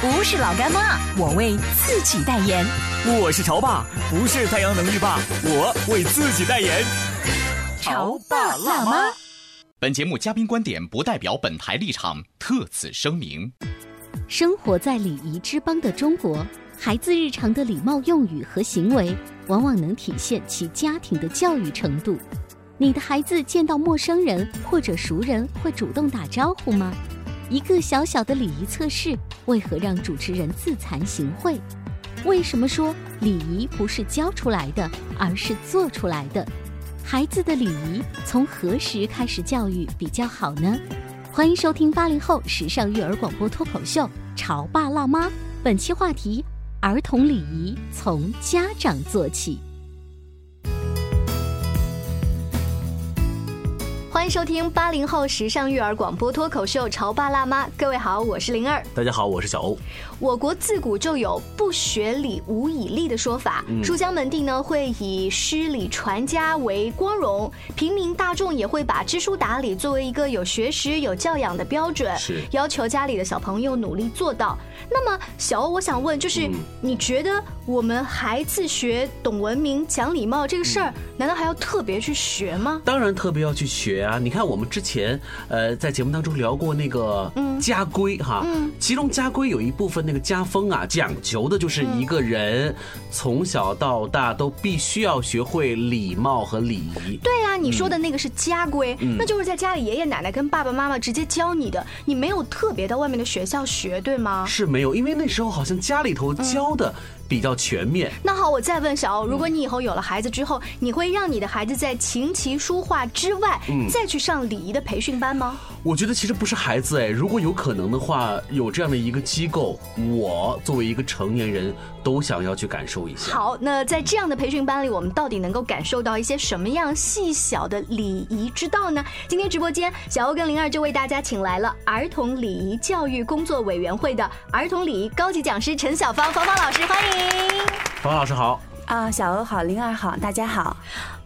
不是老干妈，我为自己代言。我是潮爸，不是太阳能浴霸，我为自己代言。潮爸辣妈。本节目嘉宾观点不代表本台立场，特此声明。生活在礼仪之邦的中国，孩子日常的礼貌用语和行为，往往能体现其家庭的教育程度。你的孩子见到陌生人或者熟人会主动打招呼吗？一个小小的礼仪测试，为何让主持人自惭形秽？为什么说礼仪不是教出来的，而是做出来的？孩子的礼仪从何时开始教育比较好呢？欢迎收听八零后时尚育儿广播脱口秀《潮爸辣妈》，本期话题：儿童礼仪从家长做起。迎收听八零后时尚育儿广播脱口秀《潮爸辣妈》，各位好，我是灵儿。大家好，我是小欧。我国自古就有“不学礼，无以立”的说法。书香门第呢，会以诗礼传家为光荣；平民大众也会把知书达理作为一个有学识、有教养的标准，要求家里的小朋友努力做到。那么，小欧，我想问，就是你觉得我们孩子学懂文明、讲礼貌这个事儿，难道还要特别去学吗？当然特别要去学啊！你看，我们之前呃在节目当中聊过那个家规哈，其中家规有一部分那个家风啊，讲究的就是一个人从小到大都必须要学会礼貌和礼仪。对啊，你说的那个是家规，那就是在家里爷爷奶奶跟爸爸妈妈直接教你的，你没有特别到外面的学校学，对吗？是没有，因为那时候好像家里头教的比较全面。那好，我再问小欧，如果你以后有了孩子之后，你会让你的孩子在琴棋书画之外，再去上礼仪的培训班吗？我觉得其实不是孩子哎，如果有可能的话，有这样的一个机构，我作为一个成年人都想要去感受一下。好，那在这样的培训班里，我们到底能够感受到一些什么样细小的礼仪之道呢？今天直播间，小欧跟灵儿就为大家请来了儿童礼仪教育工作委员会的儿童礼仪高级讲师陈小芳，芳芳老师，欢迎。方老师好。啊，小欧好，灵儿好，大家好。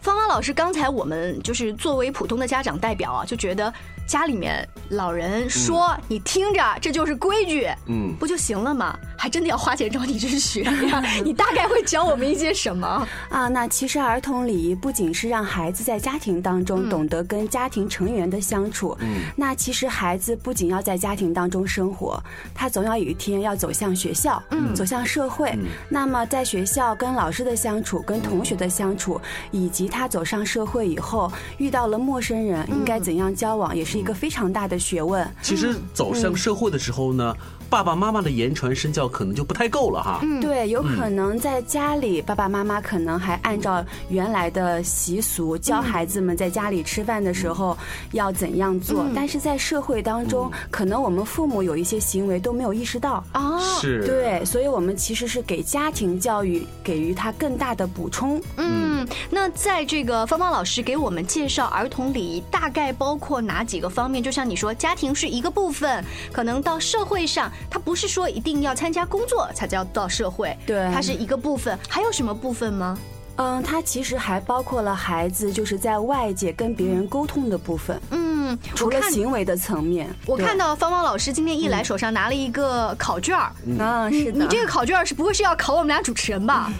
芳芳老师，刚才我们就是作为普通的家长代表啊，就觉得家里面老人说你听着，这就是规矩，嗯，不就行了吗？还真的要花钱找你去学呀？你大概会教我们一些什么啊？那其实儿童礼仪不仅是让孩子在家庭当中懂得跟家庭成员的相处，嗯，那其实孩子不仅要在家庭当中生活，他总要有一天要走向学校，嗯，走向社会。那么在学校跟老师的相处、跟同学的相处，以及他走上社会以后遇到了陌生人，应该怎样交往，也是一个非常大的学问。其实走向社会的时候呢，爸爸妈妈的言传身教可能就不太够了哈。嗯对，有可能在家里，爸爸妈妈可能还按照原来的习俗教孩子们在家里吃饭的时候要怎样做，但是在社会当中，可能我们父母有一些行为都没有意识到啊。是，对，所以我们其实是给家庭教育给予他更大的补充。嗯，那在这个芳芳老师给我们介绍儿童礼仪，大概包括哪几个方面？就像你说，家庭是一个部分，可能到社会上，他不是说一定要参加工作才叫到社会，对，它是一个部分。还有什么部分吗？嗯，它其实还包括了孩子就是在外界跟别人沟通的部分。嗯。嗯，除了行为的层面，我看到芳芳老师今天一来，手上拿了一个考卷儿。嗯，是的。你这个考卷是不会是要考我们俩主持人吧？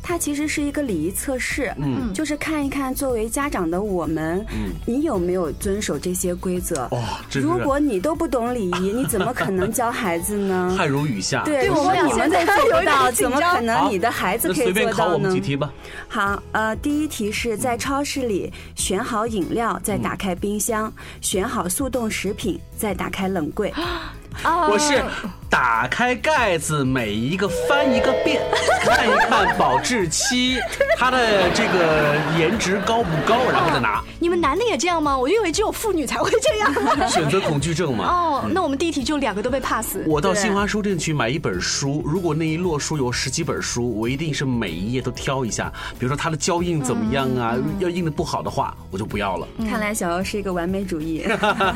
它其实是一个礼仪测试，嗯，就是看一看作为家长的我们，嗯，你有没有遵守这些规则？哦，如果你都不懂礼仪，你怎么可能教孩子呢？汗如雨下。对，我们你们都做不到，怎么可能你的孩子可以做到呢？几题吧。好，呃，第一题是在超市里选好饮料，再打开冰箱，选好速冻食品，再打开冷柜。我是打开盖子，每一个翻一个遍，看一看保质期，它的这个颜值高不高，然后再拿。你们男的也这样吗？我以为只有妇女才会这样。选择恐惧症嘛。哦，那我们第一题就两个都被 pass。我到新华书店去买一本书，如果那一摞书有十几本书，我一定是每一页都挑一下，比如说它的胶印怎么样啊？要印的不好的话，我就不要了。看来小欧是一个完美主义。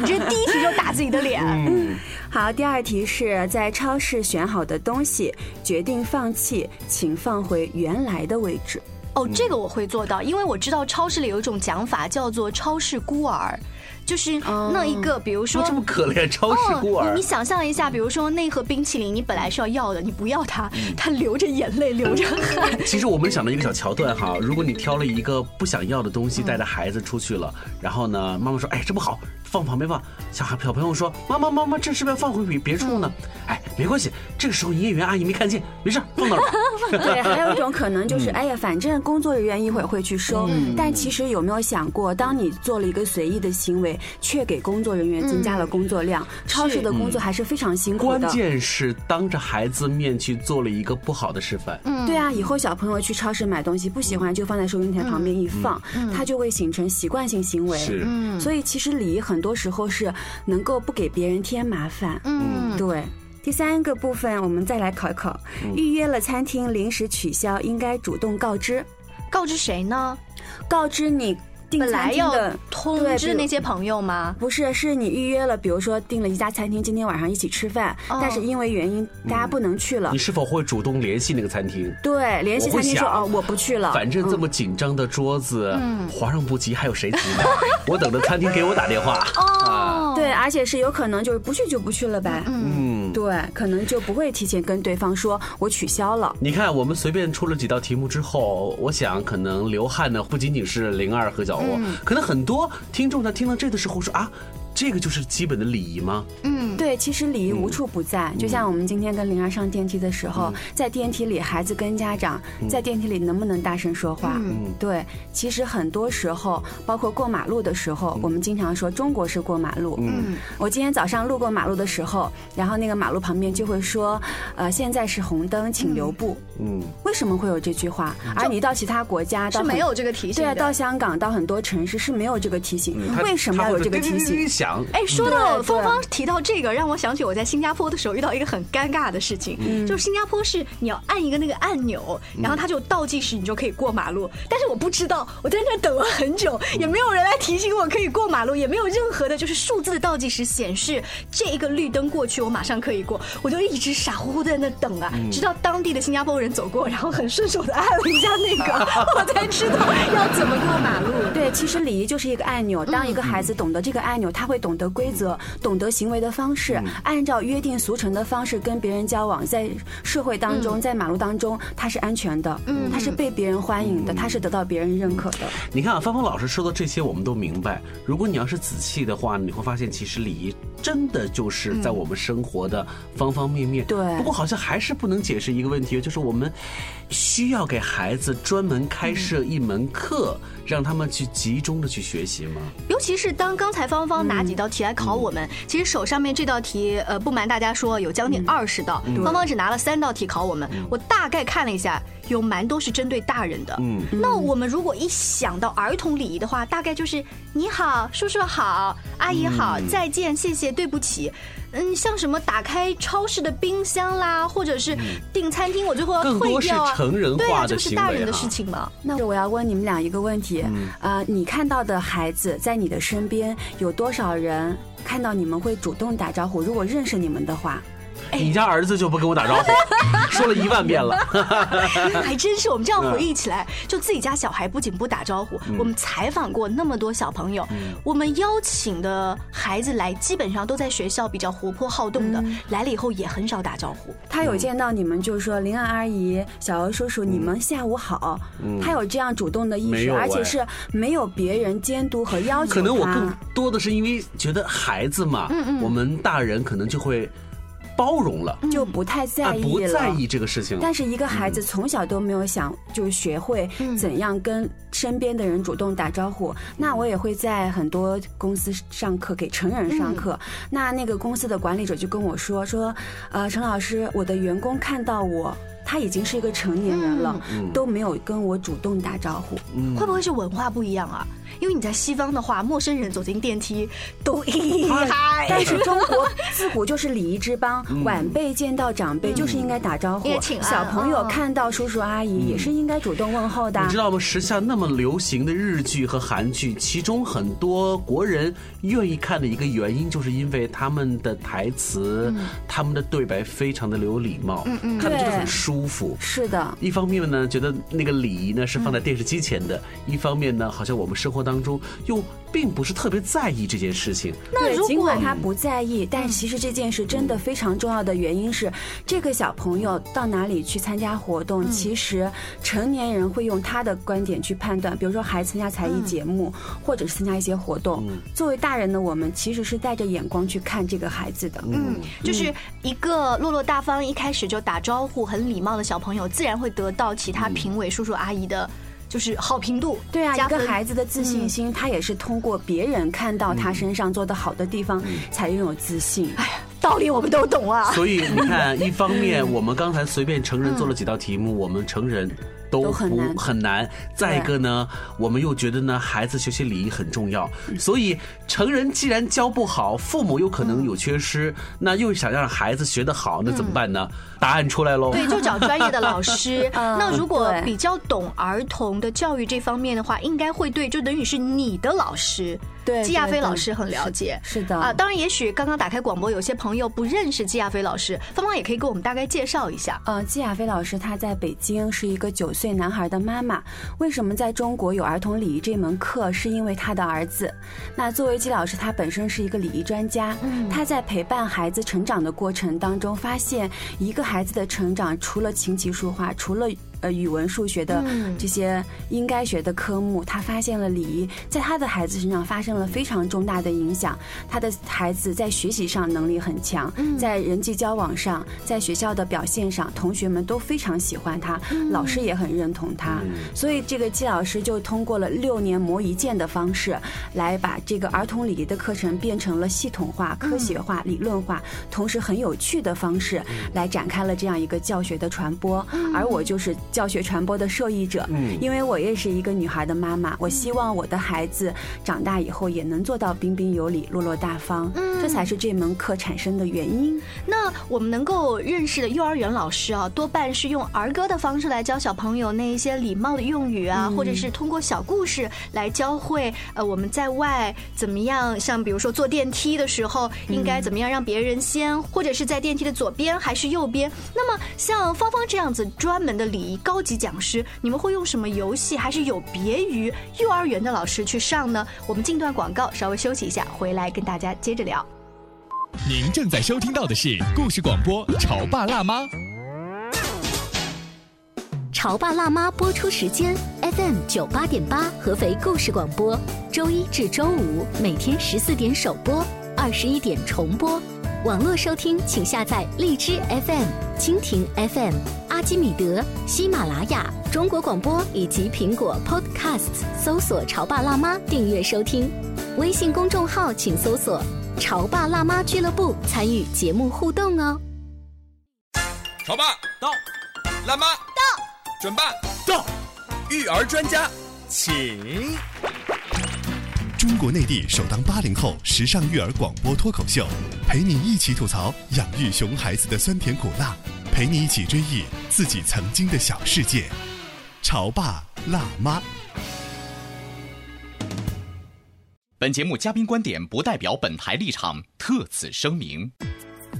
你这第一题就打自己的脸。嗯，好。第二题是在超市选好的东西，决定放弃，请放回原来的位置。哦，这个我会做到，因为我知道超市里有一种讲法叫做“超市孤儿”。就是那一个，比如说这么可怜，超市孤儿。你想象一下，比如说那盒冰淇淋，你本来是要要的，你不要它，它流着眼泪，流着汗。其实我们想到一个小桥段哈，如果你挑了一个不想要的东西，带着孩子出去了，然后呢，妈妈说：“哎，这不好，放旁边放。”小孩小朋友说：“妈妈妈妈，这是不是要放回别别处呢？”哎，没关系，这个时候营业员阿姨没看见，没事，放那儿。对，还有一种可能就是，哎呀，反正工作人员一会儿会去收。但其实有没有想过，当你做了一个随意的行为？却给工作人员增加了工作量，超市的工作还是非常辛苦的。关键是当着孩子面去做了一个不好的示范。嗯，对啊，以后小朋友去超市买东西不喜欢就放在收银台旁边一放，他就会形成习惯性行为。是，所以其实礼仪很多时候是能够不给别人添麻烦。嗯，对。第三个部分我们再来考一考，预约了餐厅临时取消，应该主动告知，告知谁呢？告知你。本来要通知那些朋友吗？不是，是你预约了，比如说订了一家餐厅，今天晚上一起吃饭，但是因为原因大家不能去了。你是否会主动联系那个餐厅？对，联系餐厅说哦，我不去了。反正这么紧张的桌子，皇上不急还有谁急呢？我等着餐厅给我打电话。哦，对，而且是有可能就是不去就不去了呗。嗯，对，可能就不会提前跟对方说我取消了。你看，我们随便出了几道题目之后，我想可能流汗的不仅仅是灵儿和小欧。可能很多听众在听到这的时候说啊。这个就是基本的礼仪吗？嗯，对，其实礼仪无处不在。就像我们今天跟灵儿上电梯的时候，在电梯里，孩子跟家长在电梯里能不能大声说话？嗯，对，其实很多时候，包括过马路的时候，我们经常说中国式过马路。嗯，我今天早上路过马路的时候，然后那个马路旁边就会说，呃，现在是红灯，请留步。嗯，为什么会有这句话？而你到其他国家是没有这个提醒。对，到香港，到很多城市是没有这个提醒。为什么要有这个提醒？哎，说到芳芳提到这个，让我想起我在新加坡的时候遇到一个很尴尬的事情，就是新加坡是你要按一个那个按钮，然后它就倒计时，你就可以过马路。但是我不知道，我在那等了很久，也没有人来提醒我可以过马路，也没有任何的就是数字的倒计时显示这一个绿灯过去，我马上可以过。我就一直傻乎乎在那等啊，直到当地的新加坡人走过，然后很顺手的按了一下那个，我才知道要怎么过马路。对，其实礼仪就是一个按钮，当一个孩子懂得这个按钮，他会懂得。规则，懂得行为的方式，按照约定俗成的方式跟别人交往，在社会当中，在马路当中，他是安全的，嗯，他是被别人欢迎的，他是得到别人认可的。你看啊，芳芳老师说的这些，我们都明白。如果你要是仔细的话，你会发现，其实礼仪真的就是在我们生活的方方面面。对。不过好像还是不能解释一个问题，就是我们需要给孩子专门开设一门课，让他们去集中的去学习吗？尤其是当刚才芳芳拿几道题。来考我们，其实手上面这道题，呃，不瞒大家说，有将近二十道，芳芳只拿了三道题考我们。我大概看了一下，有蛮多是针对大人的。嗯，那我们如果一想到儿童礼仪的话，大概就是你好，叔叔好，阿姨好，再见，谢谢，对不起。嗯，像什么打开超市的冰箱啦，或者是订餐厅，我最后要退掉啊。成人化的就是大人的事情吗。那我要问你们俩一个问题，啊，你看到的孩子在你的身边有多少人看到你们会主动打招呼？如果认识你们的话。你家儿子就不跟我打招呼，说了一万遍了。还真是，我们这样回忆起来，就自己家小孩不仅不打招呼，我们采访过那么多小朋友，我们邀请的孩子来，基本上都在学校比较活泼好动的，来了以后也很少打招呼。他有见到你们，就是说林安阿姨、小姚叔叔，你们下午好。他有这样主动的意识，而且是没有别人监督和要求。可能我更多的是因为觉得孩子嘛，我们大人可能就会。包容了，就不太在意了，不在意这个事情。但是一个孩子从小都没有想，就是学会怎样跟身边的人主动打招呼。那我也会在很多公司上课，给成人上课。那那个公司的管理者就跟我说说，呃，陈老师，我的员工看到我。他已经是一个成年人了，都没有跟我主动打招呼，会不会是文化不一样啊？因为你在西方的话，陌生人走进电梯都咦嗨，但是中国自古就是礼仪之邦，晚辈见到长辈就是应该打招呼，小朋友看到叔叔阿姨也是应该主动问候的。你知道吗？时下那么流行的日剧和韩剧，其中很多国人愿意看的一个原因，就是因为他们的台词、他们的对白非常的有礼貌，看的就是很舒。舒服是的，一方面呢，觉得那个礼仪呢是放在电视机前的；一方面呢，好像我们生活当中又并不是特别在意这件事情。那尽管他不在意，但其实这件事真的非常重要的原因是，这个小朋友到哪里去参加活动，其实成年人会用他的观点去判断。比如说，孩子参加才艺节目，或者是参加一些活动，作为大人的我们其实是带着眼光去看这个孩子的。嗯，就是一个落落大方，一开始就打招呼，很礼。貌的小朋友自然会得到其他评委叔叔阿姨的，就是好评度。对啊，一个孩子的自信心，他也是通过别人看到他身上做的好的地方，才拥有自信。哎呀，道理我们都懂啊。所以你看，一方面我们刚才随便成人做了几道题目，我们成人。都很难很难。再一个呢，我们又觉得呢，孩子学习礼仪很重要。所以成人既然教不好，父母有可能有缺失，那又想让孩子学得好，那怎么办呢？答案出来喽。对，就找专业的老师。那如果比较懂儿童的教育这方面的话，应该会对，就等于是你的老师。对，季亚飞老师很了解。是的啊，当然，也许刚刚打开广播，有些朋友不认识季亚飞老师，芳芳也可以给我们大概介绍一下。呃，季亚飞老师他在北京是一个九岁。男孩的妈妈为什么在中国有儿童礼仪这门课？是因为他的儿子。那作为季老师，他本身是一个礼仪专家，他在陪伴孩子成长的过程当中，发现一个孩子的成长，除了琴棋书画，除了。呃，语文、数学的这些应该学的科目，他发现了礼仪在他的孩子身上发生了非常重大的影响。他的孩子在学习上能力很强，在人际交往上，在学校的表现上，同学们都非常喜欢他，老师也很认同他。所以，这个季老师就通过了六年磨一剑的方式，来把这个儿童礼仪的课程变成了系统化、科学化、理论化，同时很有趣的方式来展开了这样一个教学的传播。而我就是。教学传播的受益者，嗯，因为我也是一个女孩的妈妈，我希望我的孩子长大以后也能做到彬彬有礼、落落大方，嗯，这才是这门课产生的原因。那我们能够认识的幼儿园老师啊，多半是用儿歌的方式来教小朋友那一些礼貌的用语啊，或者是通过小故事来教会呃我们在外怎么样，像比如说坐电梯的时候应该怎么样让别人先，或者是在电梯的左边还是右边。那么像芳芳这样子专门的礼仪。高级讲师，你们会用什么游戏？还是有别于幼儿园的老师去上呢？我们进段广告，稍微休息一下，回来跟大家接着聊。您正在收听到的是故事广播《潮爸辣妈》。潮爸辣妈播出时间：FM 九八点八，合肥故事广播，周一至周五每天十四点首播，二十一点重播。网络收听，请下载荔枝 FM、蜻蜓 FM、阿基米德、喜马拉雅、中国广播以及苹果 Podcasts，搜索“潮爸辣妈”订阅收听。微信公众号请搜索“潮爸辣妈俱乐部”，参与节目互动哦。潮爸到，辣妈到，准爸到，育儿专家请。中国内地首档八零后时尚育儿广播脱口秀，陪你一起吐槽养育熊孩子的酸甜苦辣，陪你一起追忆自己曾经的小世界。潮爸辣妈。本节目嘉宾观点不代表本台立场，特此声明。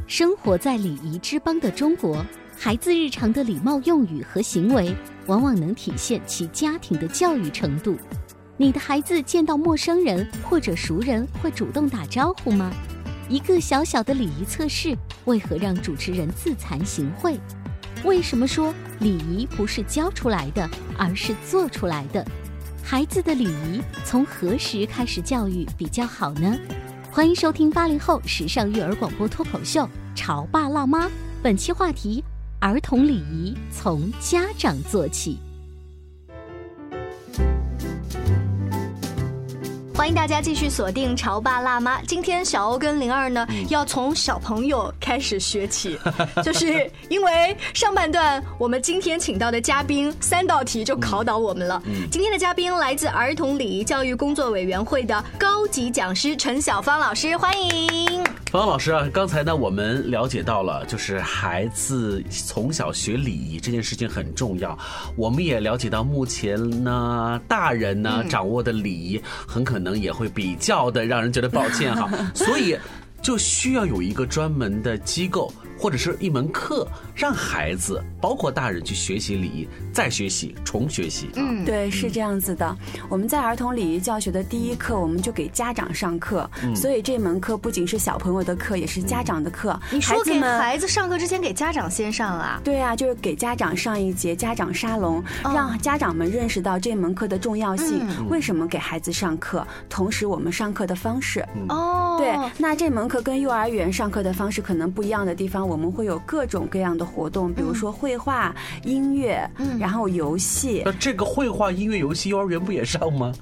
生活在礼仪之邦的中国，孩子日常的礼貌用语和行为，往往能体现其家庭的教育程度。你的孩子见到陌生人或者熟人会主动打招呼吗？一个小小的礼仪测试，为何让主持人自惭形秽？为什么说礼仪不是教出来的，而是做出来的？孩子的礼仪从何时开始教育比较好呢？欢迎收听八零后时尚育儿广播脱口秀《潮爸辣妈》，本期话题：儿童礼仪从家长做起。欢迎大家继续锁定《潮爸辣妈》。今天小欧跟灵儿呢，要从小朋友开始学起，就是因为上半段我们今天请到的嘉宾三道题就考倒我们了。今天的嘉宾来自儿童礼仪教育工作委员会的高级讲师陈小芳老师，欢迎。方老师啊，刚才呢我们了解到了，就是孩子从小学礼仪这件事情很重要。我们也了解到，目前呢大人呢掌握的礼仪很可能也会比较的让人觉得抱歉哈，所以就需要有一个专门的机构。或者是一门课，让孩子包括大人去学习礼仪，再学习，重学习。嗯，对，是这样子的。我们在儿童礼仪教学的第一课，我们就给家长上课，所以这门课不仅是小朋友的课，也是家长的课。你说给孩子上课之前给家长先上啊？对啊，就是给家长上一节家长沙龙，让家长们认识到这门课的重要性，为什么给孩子上课，同时我们上课的方式。哦，对，那这门课跟幼儿园上课的方式可能不一样的地方。我们会有各种各样的活动，比如说绘画、音乐，然后游戏。那这个绘画、音乐、游戏，幼儿园不也上吗？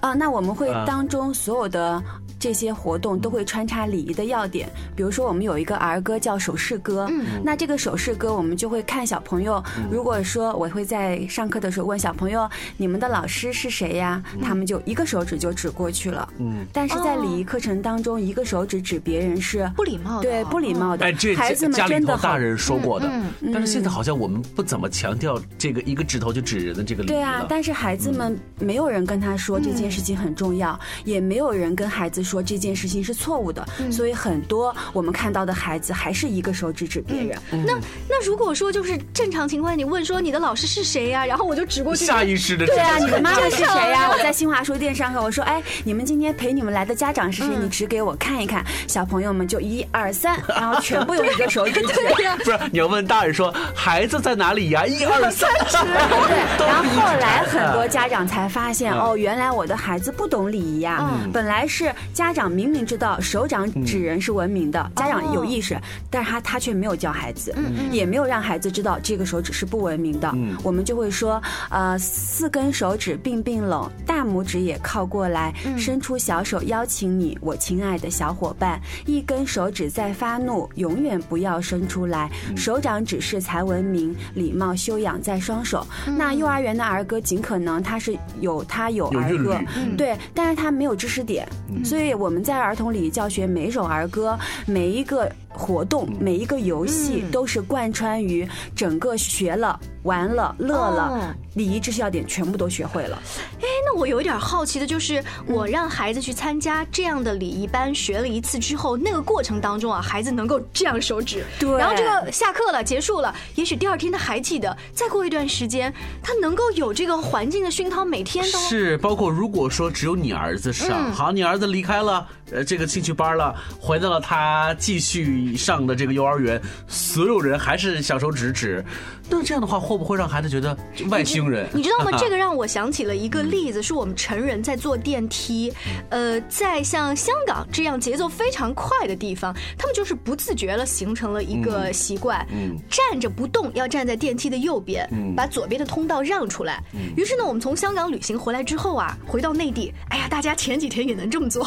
啊，那我们会当中所有的这些活动都会穿插礼仪的要点，比如说我们有一个儿歌叫手势歌，那这个手势歌我们就会看小朋友，如果说我会在上课的时候问小朋友，你们的老师是谁呀？他们就一个手指就指过去了。嗯，但是在礼仪课程当中，一个手指指别人是不礼貌的，对，不礼貌的。哎，这孩子们真的大人说过的，但是现在好像我们不怎么强调这个一个指头就指人的这个礼仪对啊，但是孩子们没有人跟他说这件。事情很重要，也没有人跟孩子说这件事情是错误的，所以很多我们看到的孩子还是一个手指指别人。那那如果说就是正常情况，你问说你的老师是谁呀？然后我就指过去，下意识的对啊，你的妈妈是谁呀？我在新华书店上课，我说哎，你们今天陪你们来的家长是谁？你指给我看一看。小朋友们就一二三，然后全部用一个手指指。不是你要问大人说孩子在哪里呀？一二三指。对，然后后来很多家长才发现哦，原来我的。孩子不懂礼仪呀，本来是家长明明知道手掌指人是文明的，家长有意识，但是他他却没有教孩子，也没有让孩子知道这个手指是不文明的。我们就会说，呃，四根手指并并拢，大拇指也靠过来，伸出小手邀请你，我亲爱的小伙伴。一根手指在发怒，永远不要伸出来，手掌指是才文明，礼貌修养在双手。那幼儿园的儿歌尽可能它是有它有儿歌。对，但是他没有知识点，所以我们在儿童礼仪教学每首儿歌，每一个。活动每一个游戏都是贯穿于整个学了、玩了、乐了，礼仪知识要点全部都学会了。哎，那我有一点好奇的就是，我让孩子去参加这样的礼仪班，学了一次之后，那个过程当中啊，孩子能够这样手指，对，然后这个下课了，结束了，也许第二天他还记得，再过一段时间，他能够有这个环境的熏陶，每天都是。包括如果说只有你儿子上，好，你儿子离开了呃这个兴趣班了，回到了他继续。上的这个幼儿园，所有人还是小手指指，那这样的话会不会让孩子觉得外星人？你知道吗？这个让我想起了一个例子，是我们成人在坐电梯，呃，在像香港这样节奏非常快的地方，他们就是不自觉了形成了一个习惯，站着不动，要站在电梯的右边，把左边的通道让出来。于是呢，我们从香港旅行回来之后啊，回到内地，哎呀，大家前几天也能这么做。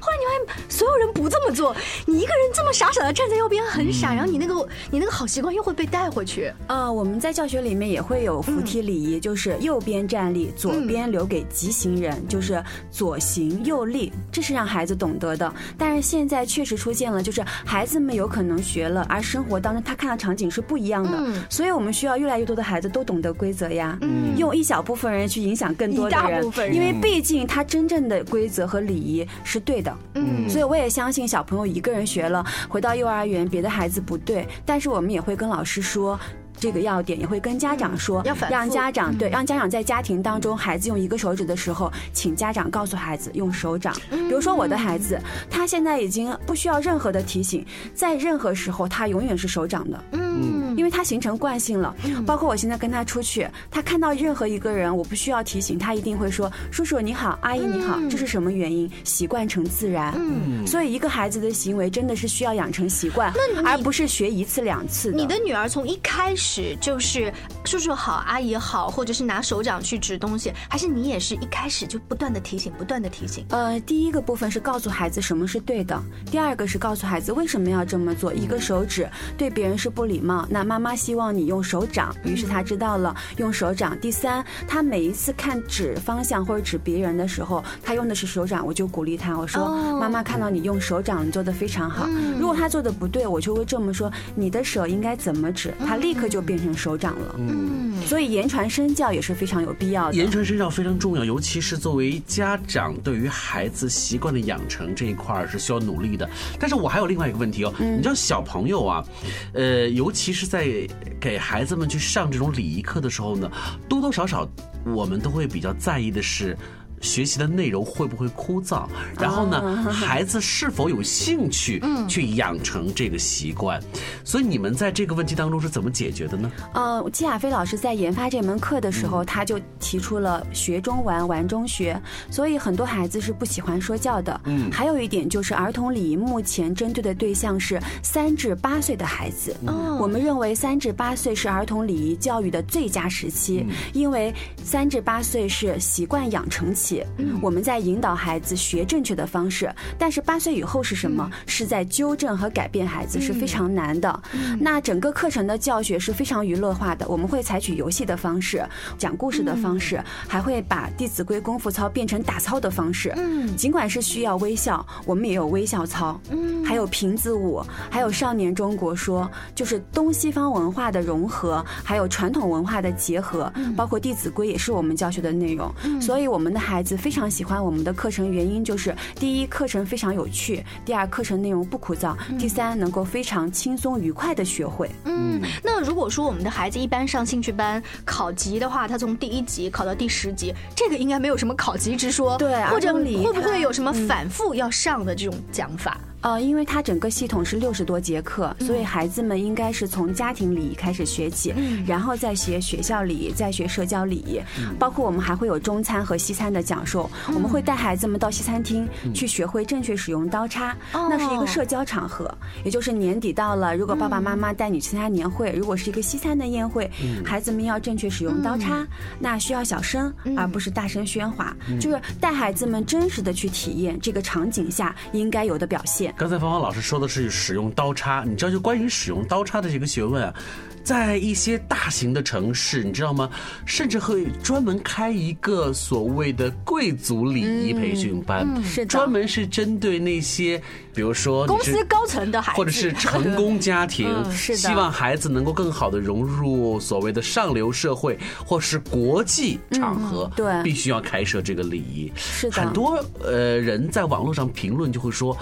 后来你发现所有人不这么做，你一个人这么傻傻的站在右边很傻，然后你那个你那个好习惯又会被带回去。啊，我们在教学里面也会有扶梯礼仪，就是右边站立，左边留给急行人，就是左行右立，这是让孩子懂得的。但是现在确实出现了，就是孩子们有可能学了，而生活当中他看到场景是不一样的，所以我们需要越来越多的孩子都懂得规则呀，用一小部分人去影响更多的人，因为毕竟他真正的规则和礼仪是对的。的。嗯，所以我也相信小朋友一个人学了，回到幼儿园别的孩子不对，但是我们也会跟老师说。这个要点也会跟家长说，让家长对让家长在家庭当中，孩子用一个手指的时候，请家长告诉孩子用手掌。比如说我的孩子，他现在已经不需要任何的提醒，在任何时候他永远是手掌的。嗯，因为他形成惯性了。包括我现在跟他出去，他看到任何一个人，我不需要提醒，他一定会说叔叔你好，阿姨你好。这是什么原因？习惯成自然。嗯，所以一个孩子的行为真的是需要养成习惯，而不是学一次两次。你的女儿从一开始。就是叔叔好，阿姨好，或者是拿手掌去指东西，还是你也是一开始就不断的提醒，不断的提醒？呃，第一个部分是告诉孩子什么是对的，第二个是告诉孩子为什么要这么做。一个手指对别人是不礼貌，那妈妈希望你用手掌，于是他知道了用手掌。第三，他每一次看指方向或者指别人的时候，他用的是手掌，我就鼓励他，我说妈妈看到你用手掌，你做的非常好。如果他做的不对，我就会这么说，你的手应该怎么指？他立刻就变成。手掌了，嗯，所以言传身教也是非常有必要的。言传身教非常重要，尤其是作为家长，对于孩子习惯的养成这一块是需要努力的。但是我还有另外一个问题哦，你知道小朋友啊，呃，尤其是在给孩子们去上这种礼仪课的时候呢，多多少少我们都会比较在意的是。学习的内容会不会枯燥？然后呢，孩子是否有兴趣去养成这个习惯？所以你们在这个问题当中是怎么解决的呢？呃，季亚飞老师在研发这门课的时候，他就提出了学中玩，玩中学。所以很多孩子是不喜欢说教的。嗯，还有一点就是儿童礼仪目前针对的对象是三至八岁的孩子。嗯，我们认为三至八岁是儿童礼仪教育的最佳时期，因为三至八岁是习惯养成期。我们在引导孩子学正确的方式，但是八岁以后是什么？是在纠正和改变孩子是非常难的。那整个课程的教学是非常娱乐化的，我们会采取游戏的方式、讲故事的方式，还会把《弟子规》功夫操变成打操的方式。嗯，尽管是需要微笑，我们也有微笑操。嗯，还有瓶子舞，还有少年中国说，就是东西方文化的融合，还有传统文化的结合，包括《弟子规》也是我们教学的内容。所以我们的孩孩子非常喜欢我们的课程，原因就是第一，课程非常有趣；第二，课程内容不枯燥；第三，能够非常轻松愉快的学会。嗯，那如果说我们的孩子一般上兴趣班考级的话，他从第一级考到第十级，这个应该没有什么考级之说，对，或者会不会有什么反复要上的这种讲法？呃，因为它整个系统是六十多节课，所以孩子们应该是从家庭礼仪开始学起，然后再学学校礼仪，再学社交礼仪，包括我们还会有中餐和西餐的讲授。我们会带孩子们到西餐厅去学会正确使用刀叉，那是一个社交场合，也就是年底到了，如果爸爸妈妈带你去参加年会，如果是一个西餐的宴会，孩子们要正确使用刀叉，那需要小声而不是大声喧哗，就是带孩子们真实的去体验这个场景下应该有的表现。刚才芳芳老师说的是使用刀叉，你知道就关于使用刀叉的这个学问啊，在一些大型的城市，你知道吗？甚至会专门开一个所谓的贵族礼仪培训班，是专门是针对那些，比如说公司高层的孩子，或者是成功家庭，是希望孩子能够更好的融入所谓的上流社会或是国际场合，对，必须要开设这个礼仪。是的，很多呃人在网络上评论就会说。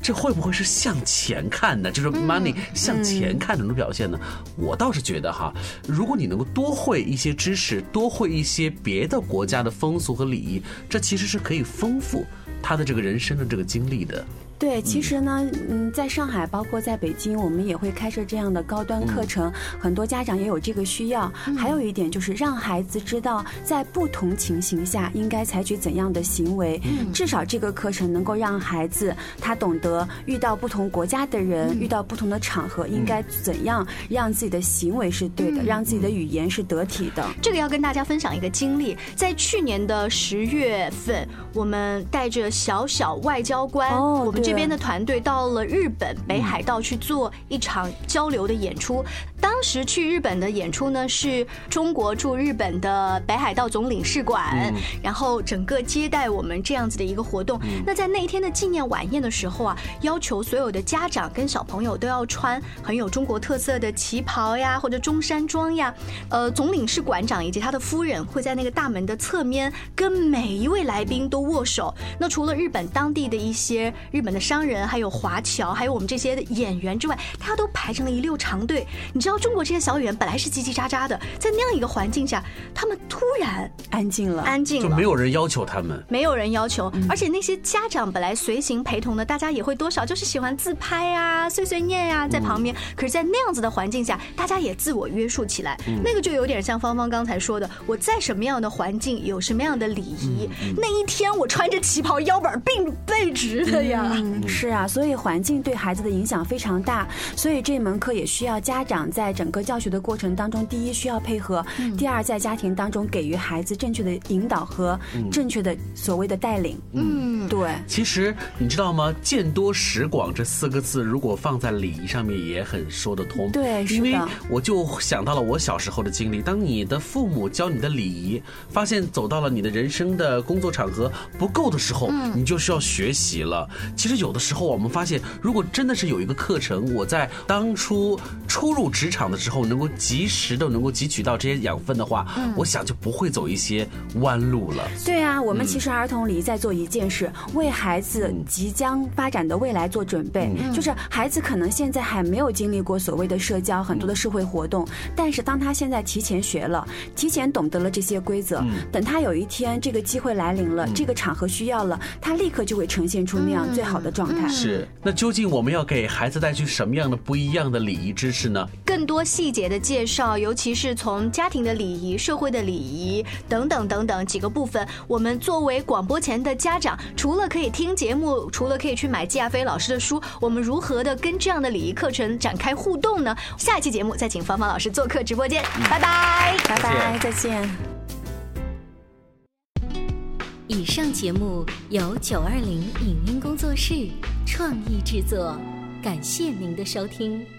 这会不会是向前看呢？就是 money 向前看的那种表现呢？我倒是觉得哈，如果你能够多会一些知识，多会一些别的国家的风俗和礼仪，这其实是可以丰富他的这个人生的这个经历的。对，其实呢，嗯，在上海，包括在北京，我们也会开设这样的高端课程，很多家长也有这个需要。还有一点就是让孩子知道，在不同情形下应该采取怎样的行为。嗯至少这个课程能够让孩子他懂得遇到不同国家的人，遇到不同的场合，应该怎样让自己的行为是对的，让自己的语言是得体的。这个要跟大家分享一个经历，在去年的十月份，我们带着小小外交官，我们。这边的团队到了日本北海道去做一场交流的演出，当时去日本的演出呢，是中国驻日本的北海道总领事馆，然后整个接待我们这样子的一个活动。那在那一天的纪念晚宴的时候啊，要求所有的家长跟小朋友都要穿很有中国特色的旗袍呀，或者中山装呀。呃，总领事馆长以及他的夫人会在那个大门的侧面跟每一位来宾都握手。那除了日本当地的一些日本的商人，还有华侨，还有我们这些演员之外，大家都排成了一溜长队。你知道中国这些小演员本来是叽叽喳喳的，在那样一个环境下，他们突然安静了，安静了，就没有人要求他们，没有人要求。而且那些家长本来随行陪同的，大家也会多少就是喜欢自拍啊、碎碎念呀，在旁边。可是，在那样子的环境下，大家也自我约束起来。那个就有点像芳芳刚才说的，我在什么样的环境，有什么样的礼仪。那一天我穿着旗袍，腰板并背直的呀。是啊，所以环境对孩子的影响非常大。所以这门课也需要家长在整个教学的过程当中，第一需要配合，第二在家庭当中给予孩子正确的引导和正确的所谓的带领。嗯，对。其实你知道吗？见多识广这四个字，如果放在礼仪上面也很说得通。对，因为我就想到了我小时候的经历。当你的父母教你的礼仪，发现走到了你的人生的工作场合不够的时候，你就需要学习了。其实有的时候我们发现，如果真的是有一个课程，我在当初初入职场的时候能够及时的能够汲取到这些养分的话，我想就不会走一些弯路了。对啊，我们其实儿童礼仪在做一件事，为孩子即将发展的未来做准备。就是孩子可能现在还没有经历过所谓的社交很多的社会活动，但是当他现在提前学了，提前懂得了这些规则，等他有一天这个机会来临了，这个场合需要了，他立刻就会呈现出那样最好的状态。是，那究竟我们要给孩子带去什么样的不一样的礼仪知识呢？更多细节的介绍，尤其是从家庭的礼仪、社会的礼仪等等等等几个部分，我们作为广播前的家长，除了可以听节目，除了可以去买季亚飞老师的书，我们如何的跟这样的礼仪课程展开互动呢？下一期节目再请芳芳老师做客直播间，拜拜，拜拜，再见。以上节目由九二零影音工作室创意制作，感谢您的收听。